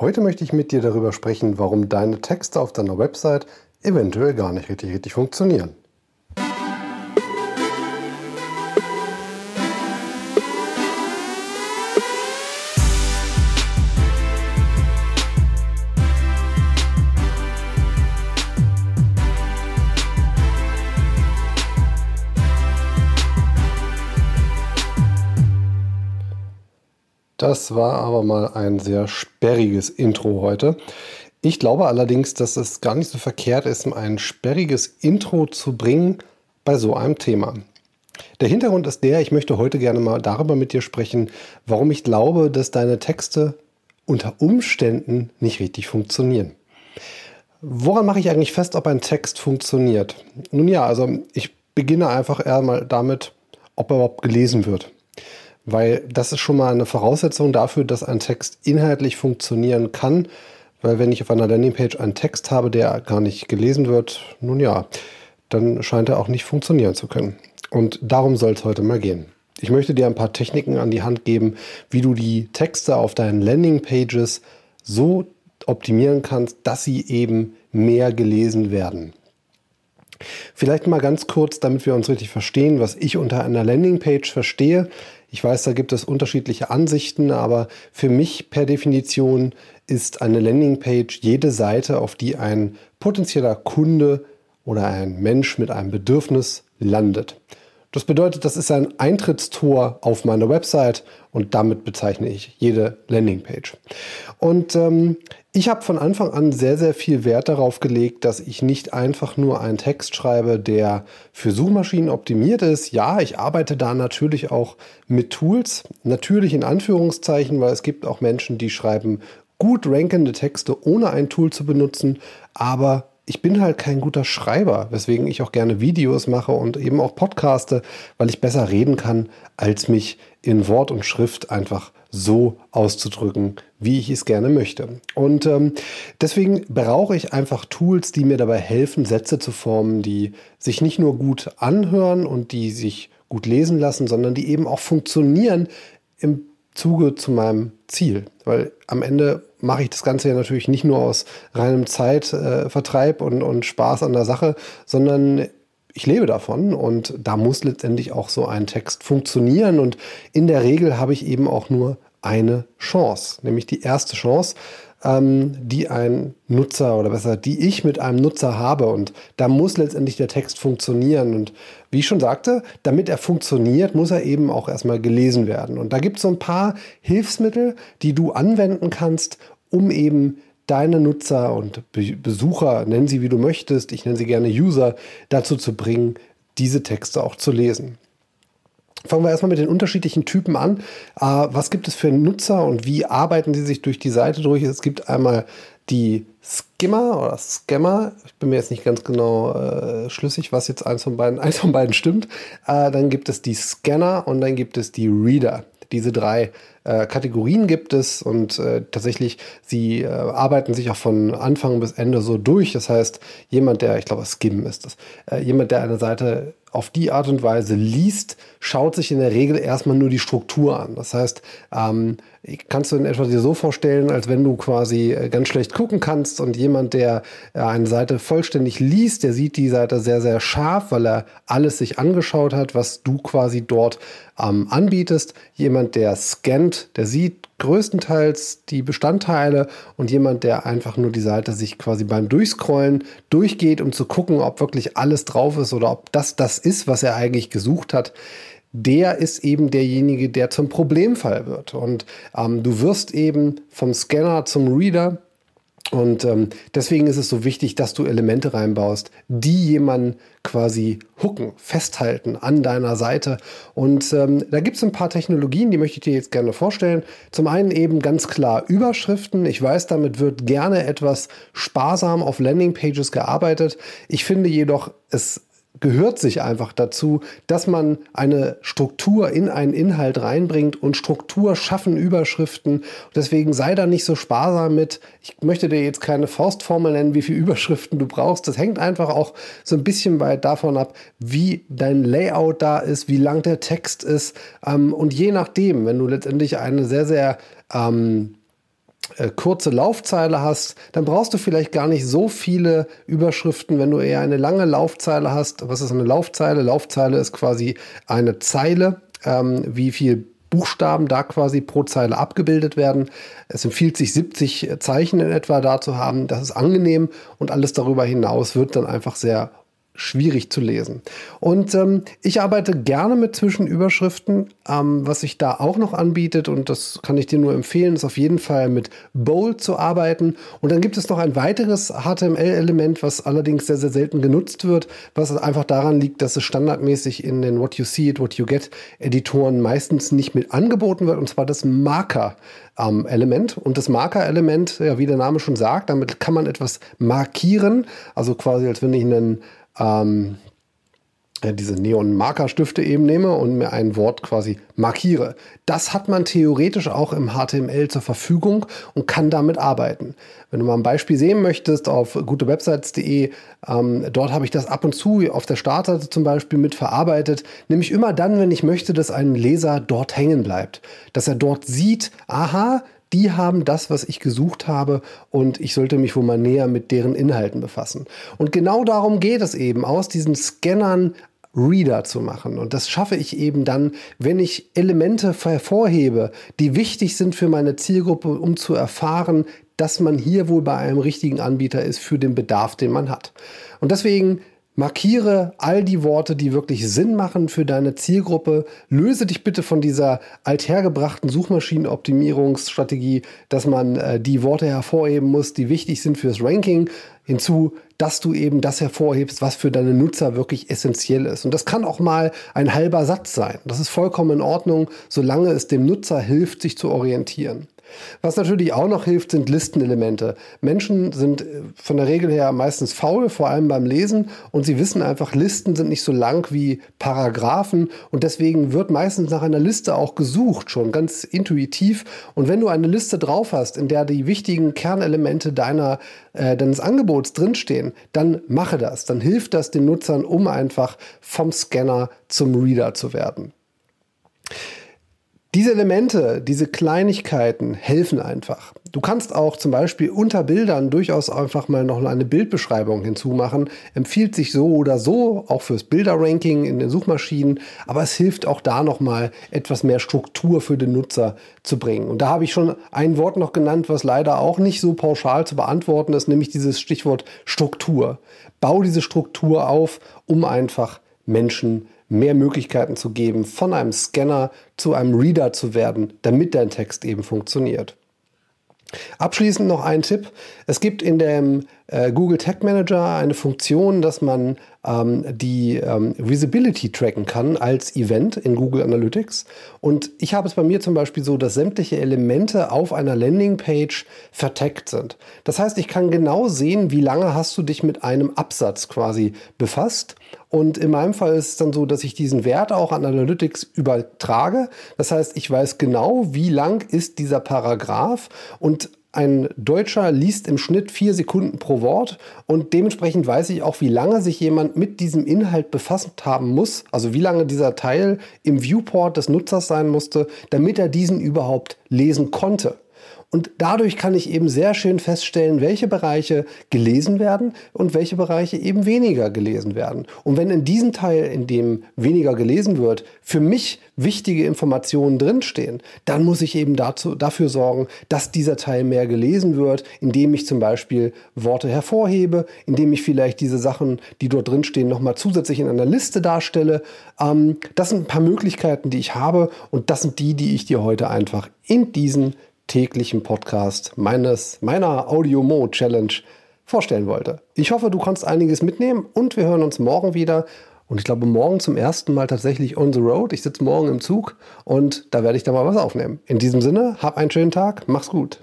Heute möchte ich mit dir darüber sprechen, warum deine Texte auf deiner Website eventuell gar nicht richtig, richtig funktionieren. Das war aber mal ein sehr sperriges Intro heute. Ich glaube allerdings, dass es gar nicht so verkehrt ist, ein sperriges Intro zu bringen bei so einem Thema. Der Hintergrund ist der, ich möchte heute gerne mal darüber mit dir sprechen, warum ich glaube, dass deine Texte unter Umständen nicht richtig funktionieren. Woran mache ich eigentlich fest, ob ein Text funktioniert? Nun ja, also ich beginne einfach eher damit, ob er überhaupt gelesen wird weil das ist schon mal eine Voraussetzung dafür, dass ein Text inhaltlich funktionieren kann. Weil wenn ich auf einer Landingpage einen Text habe, der gar nicht gelesen wird, nun ja, dann scheint er auch nicht funktionieren zu können. Und darum soll es heute mal gehen. Ich möchte dir ein paar Techniken an die Hand geben, wie du die Texte auf deinen Landingpages so optimieren kannst, dass sie eben mehr gelesen werden. Vielleicht mal ganz kurz, damit wir uns richtig verstehen, was ich unter einer Landingpage verstehe. Ich weiß, da gibt es unterschiedliche Ansichten, aber für mich per Definition ist eine Landingpage jede Seite, auf die ein potenzieller Kunde oder ein Mensch mit einem Bedürfnis landet. Das bedeutet, das ist ein Eintrittstor auf meine Website und damit bezeichne ich jede Landingpage. Und ähm, ich habe von Anfang an sehr, sehr viel Wert darauf gelegt, dass ich nicht einfach nur einen Text schreibe, der für Suchmaschinen optimiert ist. Ja, ich arbeite da natürlich auch mit Tools, natürlich in Anführungszeichen, weil es gibt auch Menschen, die schreiben gut rankende Texte, ohne ein Tool zu benutzen, aber ich bin halt kein guter Schreiber, weswegen ich auch gerne Videos mache und eben auch podcaste, weil ich besser reden kann, als mich in Wort und Schrift einfach so auszudrücken, wie ich es gerne möchte. Und ähm, deswegen brauche ich einfach Tools, die mir dabei helfen, Sätze zu formen, die sich nicht nur gut anhören und die sich gut lesen lassen, sondern die eben auch funktionieren im Zuge zu meinem Ziel. Weil am Ende mache ich das Ganze ja natürlich nicht nur aus reinem Zeitvertreib äh, und, und Spaß an der Sache, sondern ich lebe davon und da muss letztendlich auch so ein Text funktionieren und in der Regel habe ich eben auch nur eine Chance, nämlich die erste Chance, ähm, die ein Nutzer oder besser, die ich mit einem Nutzer habe. Und da muss letztendlich der Text funktionieren. Und wie ich schon sagte, damit er funktioniert, muss er eben auch erstmal gelesen werden. Und da gibt es so ein paar Hilfsmittel, die du anwenden kannst, um eben deine Nutzer und Besucher, nennen sie wie du möchtest, ich nenne sie gerne User, dazu zu bringen, diese Texte auch zu lesen. Fangen wir erstmal mit den unterschiedlichen Typen an. Äh, was gibt es für Nutzer und wie arbeiten sie sich durch die Seite durch? Es gibt einmal die Skimmer oder Scammer. Ich bin mir jetzt nicht ganz genau äh, schlüssig, was jetzt eins von beiden, eins von beiden stimmt. Äh, dann gibt es die Scanner und dann gibt es die Reader. Diese drei äh, Kategorien gibt es und äh, tatsächlich, sie äh, arbeiten sich auch von Anfang bis Ende so durch. Das heißt, jemand, der, ich glaube, Skim ist das, äh, jemand, der eine Seite auf die Art und Weise liest, schaut sich in der Regel erstmal nur die Struktur an. Das heißt, ähm, kannst du in etwa dir so vorstellen, als wenn du quasi äh, ganz schlecht gucken kannst und jemand, der äh, eine Seite vollständig liest, der sieht die Seite sehr, sehr scharf, weil er alles sich angeschaut hat, was du quasi dort ähm, anbietest. Jemand, der scannt, der sieht größtenteils die Bestandteile und jemand, der einfach nur die Seite sich quasi beim Durchscrollen durchgeht, um zu gucken, ob wirklich alles drauf ist oder ob das das ist, was er eigentlich gesucht hat, der ist eben derjenige, der zum Problemfall wird. Und ähm, du wirst eben vom Scanner zum Reader und ähm, deswegen ist es so wichtig, dass du Elemente reinbaust, die jemanden quasi hooken, festhalten an deiner Seite. Und ähm, da gibt es ein paar Technologien, die möchte ich dir jetzt gerne vorstellen. Zum einen eben ganz klar Überschriften. Ich weiß, damit wird gerne etwas sparsam auf Landingpages gearbeitet. Ich finde jedoch, es gehört sich einfach dazu, dass man eine Struktur in einen Inhalt reinbringt und Struktur schaffen Überschriften. Deswegen sei da nicht so sparsam mit. Ich möchte dir jetzt keine Faustformel nennen, wie viele Überschriften du brauchst. Das hängt einfach auch so ein bisschen weit davon ab, wie dein Layout da ist, wie lang der Text ist. Ähm, und je nachdem, wenn du letztendlich eine sehr, sehr ähm, äh, kurze Laufzeile hast, dann brauchst du vielleicht gar nicht so viele Überschriften, wenn du eher eine lange Laufzeile hast. Was ist eine Laufzeile? Laufzeile ist quasi eine Zeile, ähm, wie viel Buchstaben da quasi pro Zeile abgebildet werden. Es empfiehlt sich 70 Zeichen in etwa da zu haben. Das ist angenehm und alles darüber hinaus wird dann einfach sehr schwierig zu lesen. Und ähm, ich arbeite gerne mit Zwischenüberschriften. Ähm, was sich da auch noch anbietet, und das kann ich dir nur empfehlen, ist auf jeden Fall mit Bold zu arbeiten. Und dann gibt es noch ein weiteres HTML-Element, was allerdings sehr, sehr selten genutzt wird, was einfach daran liegt, dass es standardmäßig in den What You See It, What You Get Editoren meistens nicht mit angeboten wird, und zwar das Marker-Element. Und das Marker-Element, ja, wie der Name schon sagt, damit kann man etwas markieren, also quasi als wenn ich einen ähm, diese Neon-Markerstifte eben nehme und mir ein Wort quasi markiere. Das hat man theoretisch auch im HTML zur Verfügung und kann damit arbeiten. Wenn du mal ein Beispiel sehen möchtest auf gutewebsites.de, ähm, dort habe ich das ab und zu auf der Startseite zum Beispiel mit verarbeitet, nämlich immer dann, wenn ich möchte, dass ein Leser dort hängen bleibt, dass er dort sieht, aha, die haben das, was ich gesucht habe und ich sollte mich wohl mal näher mit deren Inhalten befassen. Und genau darum geht es eben, aus diesen Scannern Reader zu machen. Und das schaffe ich eben dann, wenn ich Elemente hervorhebe, die wichtig sind für meine Zielgruppe, um zu erfahren, dass man hier wohl bei einem richtigen Anbieter ist für den Bedarf, den man hat. Und deswegen Markiere all die Worte, die wirklich Sinn machen für deine Zielgruppe. Löse dich bitte von dieser althergebrachten Suchmaschinenoptimierungsstrategie, dass man äh, die Worte hervorheben muss, die wichtig sind fürs Ranking, hinzu, dass du eben das hervorhebst, was für deine Nutzer wirklich essentiell ist. Und das kann auch mal ein halber Satz sein. Das ist vollkommen in Ordnung, solange es dem Nutzer hilft, sich zu orientieren. Was natürlich auch noch hilft, sind Listenelemente. Menschen sind äh, von der Regel her meistens faul, vor allem beim Lesen, und sie wissen einfach, Listen sind nicht so lang wie Paragraphen und deswegen wird meistens nach einer Liste auch gesucht, schon ganz intuitiv. Und wenn du eine Liste drauf hast, in der die wichtigen Kernelemente deiner, äh, deines Angebots drinstehen, dann mache das. Dann hilft das den Nutzern, um einfach vom Scanner zum Reader zu werden. Diese Elemente, diese Kleinigkeiten helfen einfach. Du kannst auch zum Beispiel unter Bildern durchaus einfach mal noch eine Bildbeschreibung hinzumachen. Empfiehlt sich so oder so, auch fürs Bilderranking in den Suchmaschinen, aber es hilft auch da nochmal etwas mehr Struktur für den Nutzer zu bringen. Und da habe ich schon ein Wort noch genannt, was leider auch nicht so pauschal zu beantworten ist, nämlich dieses Stichwort Struktur. Bau diese Struktur auf, um einfach Menschen mehr Möglichkeiten zu geben, von einem Scanner zu einem Reader zu werden, damit dein Text eben funktioniert. Abschließend noch ein Tipp. Es gibt in dem äh, Google Tag Manager eine Funktion, dass man ähm, die ähm, Visibility tracken kann als Event in Google Analytics. Und ich habe es bei mir zum Beispiel so, dass sämtliche Elemente auf einer Landingpage vertaggt sind. Das heißt, ich kann genau sehen, wie lange hast du dich mit einem Absatz quasi befasst. Und in meinem Fall ist es dann so, dass ich diesen Wert auch an Analytics übertrage. Das heißt, ich weiß genau, wie lang ist dieser Paragraph und ein Deutscher liest im Schnitt vier Sekunden pro Wort und dementsprechend weiß ich auch, wie lange sich jemand mit diesem Inhalt befasst haben muss, also wie lange dieser Teil im Viewport des Nutzers sein musste, damit er diesen überhaupt lesen konnte. Und dadurch kann ich eben sehr schön feststellen, welche Bereiche gelesen werden und welche Bereiche eben weniger gelesen werden. Und wenn in diesem Teil, in dem weniger gelesen wird, für mich wichtige Informationen drinstehen, dann muss ich eben dazu, dafür sorgen, dass dieser Teil mehr gelesen wird, indem ich zum Beispiel Worte hervorhebe, indem ich vielleicht diese Sachen, die dort drinstehen, nochmal zusätzlich in einer Liste darstelle. Ähm, das sind ein paar Möglichkeiten, die ich habe und das sind die, die ich dir heute einfach in diesen täglichen Podcast meines, meiner Audio Challenge vorstellen wollte. Ich hoffe, du kannst einiges mitnehmen und wir hören uns morgen wieder. Und ich glaube, morgen zum ersten Mal tatsächlich on the road. Ich sitze morgen im Zug und da werde ich da mal was aufnehmen. In diesem Sinne, hab einen schönen Tag, mach's gut.